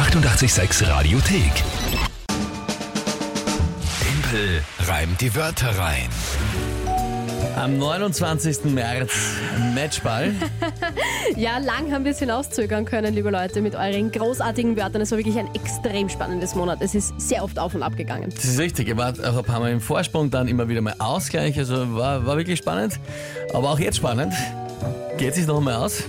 886 Radiothek. Tempel reimt die Wörter rein. Am 29. März Matchball. Ja, lang haben wir es hinauszögern können, liebe Leute, mit euren großartigen Wörtern. Es war wirklich ein extrem spannendes Monat. Es ist sehr oft auf und ab gegangen. Das ist richtig. Ihr wart auch ein paar Mal im Vorsprung, dann immer wieder mal Ausgleich. Also war, war wirklich spannend. Aber auch jetzt spannend. Geht sich noch einmal aus?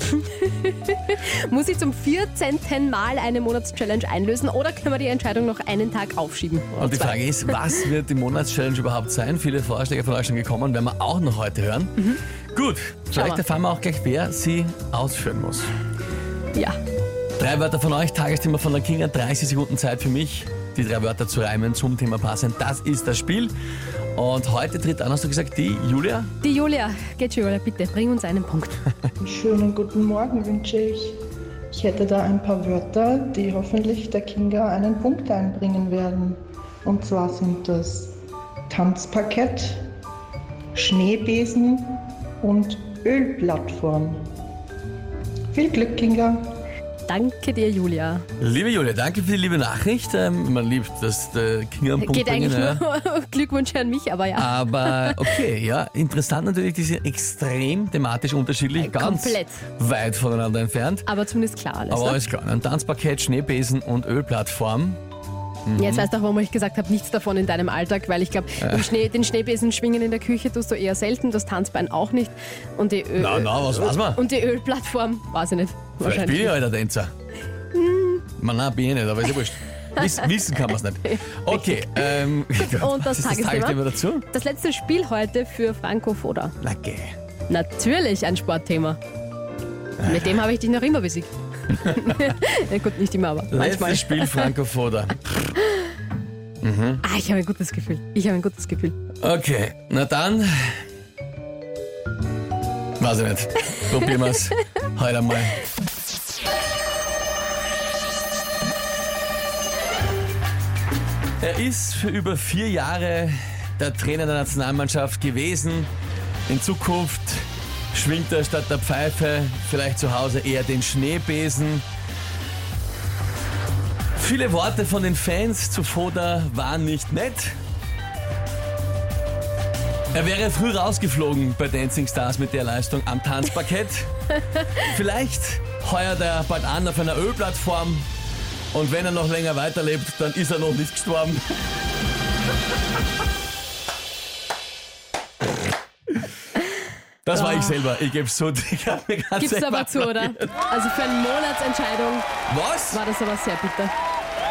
Muss ich zum 14. Mal eine Monatschallenge einlösen oder können wir die Entscheidung noch einen Tag aufschieben? Und die zwei? Frage ist, was wird die Monatschallenge überhaupt sein? Viele Vorschläge von euch schon gekommen, werden wir auch noch heute hören. Gut, vielleicht erfahren wir auch gleich, wer sie ausführen muss. Ja. Drei Wörter von euch, Tagesthema von der Kinga, 30 Sekunden Zeit für mich, die drei Wörter zu reimen zum Thema passen. Das ist das Spiel. Und heute tritt an, hast du gesagt, die Julia? Die Julia, geht schon, Julia, bitte, bring uns einen Punkt. Einen schönen guten Morgen wünsche ich. Ich hätte da ein paar Wörter, die hoffentlich der Kinga einen Punkt einbringen werden. Und zwar sind das Tanzparkett, Schneebesen und Ölplattform. Viel Glück, Kinga! Danke dir, Julia. Liebe Julia, danke für die liebe Nachricht. Ähm, man liebt, dass der Kinga einen Punkt Geht bringen. eigentlich ja. nur Glückwünsche an mich, aber ja. Aber okay, ja, interessant natürlich, die sind extrem thematisch unterschiedlich, ganz komplett. weit voneinander entfernt. Aber zumindest klar alles. Aber ne? alles klar, ein Tanzparkett, Schneebesen und Ölplattform. Jetzt weißt du auch, warum ich gesagt habe, nichts davon in deinem Alltag, weil ich glaube, Schnee, den Schneebesen schwingen in der Küche tust du eher selten, das Tanzbein auch nicht. Und die, Öl, Na, na, was weiß man? Und die Ölplattform, weiß ich nicht. Vielleicht bin ich ja der Tänzer. Man, nein, bin ich nicht, aber ist ja wurscht. Wiss, wissen kann man es nicht. Okay, ähm, Und das das Tagesthema? Dazu? Das letzte Spiel heute für Franco Foda. Lacke. Natürlich ein Sportthema. Mit dem habe ich dich noch immer besiegt. ja, gut, nicht immer, aber manchmal. Letztes Spiel Franco Foda. Ah, ich habe ein gutes Gefühl. Ich habe ein gutes Gefühl. Okay, na dann. Weiß ich nicht. Probieren wir es heute einmal. Er ist für über vier Jahre der Trainer der Nationalmannschaft gewesen. In Zukunft schwingt er statt der Pfeife vielleicht zu Hause eher den Schneebesen. Viele Worte von den Fans zu Foda waren nicht nett. Er wäre früh rausgeflogen bei Dancing Stars mit der Leistung am Tanzparkett. Vielleicht heuert er bald an auf einer Ölplattform und wenn er noch länger weiterlebt, dann ist er noch nicht gestorben. Das war ich selber, ich gebe es zu. Ich hab mir ganz Gibst du selber aber zu, oder? Also für eine Monatsentscheidung Was? war das aber sehr bitter.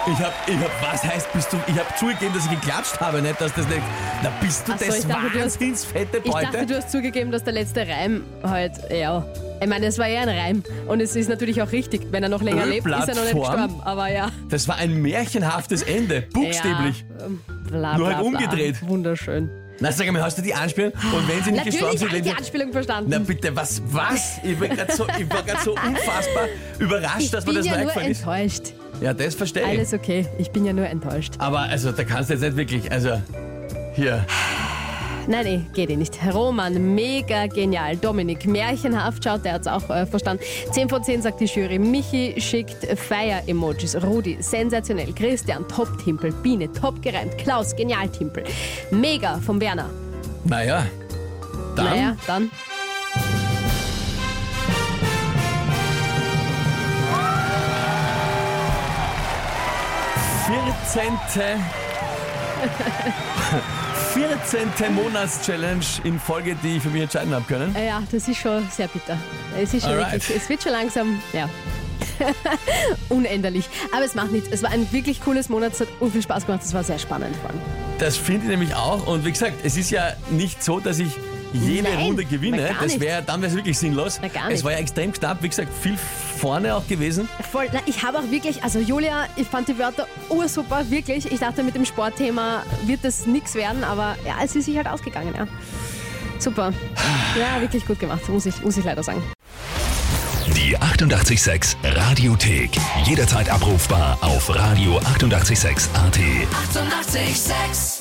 Ich hab, ich hab, was heißt, bist du, ich hab zugegeben, dass ich geklatscht habe, nicht, dass das nicht, na bist du Ach so, des ich dachte, du hast- Wahnsinns fette Ich Beute? dachte, du hast zugegeben, dass der letzte Reim halt, ja. Ich meine, es war ja ein Reim. Und es ist natürlich auch richtig. Wenn er noch länger lebt, ist er noch nicht Ölplattform? gestorben. Aber ja. das war ein märchenhaftes Ende, buchstäblich. Ja, ähm, bla, Nur halt bla. umgedreht. Wunderschön. Na, sag mal, hast du die Anspielung? Und wenn sie nicht gestorben Natürlich sind, habe ich die Anspielung verstanden. Na bitte, was, was? Ich bin gerade so, ich war grad so unfassbar überrascht, dass mir bin das ja nur eingefallen ist. enttäuscht. Ja, das verstehe ich. Alles okay. Ich bin ja nur enttäuscht. Aber also, da kannst du jetzt nicht wirklich, also, hier. Nein, nee, geht eh nicht. Roman, mega genial. Dominik, märchenhaft, schaut, der hat's auch äh, verstanden. 10 von 10 sagt die Jury. Michi schickt Feier-Emojis. Rudi, sensationell. Christian, Top-Timpel. Biene, top gereimt. Klaus, genial Timpel. Mega vom Werner. Naja, dann Naja, dann. vierzehnte 14. Monatschallenge in Folge, die ich für mich entscheiden habe können. Ja, das ist schon sehr bitter. Es ist schon Alright. wirklich, es wird schon langsam, ja. Unänderlich. Aber es macht nichts. Es war ein wirklich cooles Monat. Es hat unviel Spaß gemacht. Es war sehr spannend vor allem. Das finde ich nämlich auch. Und wie gesagt, es ist ja nicht so, dass ich jede Nein, Runde gewinne. na Das wäre, dann wäre es wirklich sinnlos. Na gar Es war ja extrem knapp, wie gesagt, viel vorne auch gewesen. Voll. Na, ich habe auch wirklich, also Julia, ich fand die Wörter ursuper, wirklich. Ich dachte, mit dem Sportthema wird das nichts werden, aber ja, es ist sich halt ausgegangen, ja. Super. Ja, wirklich gut gemacht, muss ich, muss ich leider sagen. Die 886 Radiothek. Jederzeit abrufbar auf radio886.at. 886! 886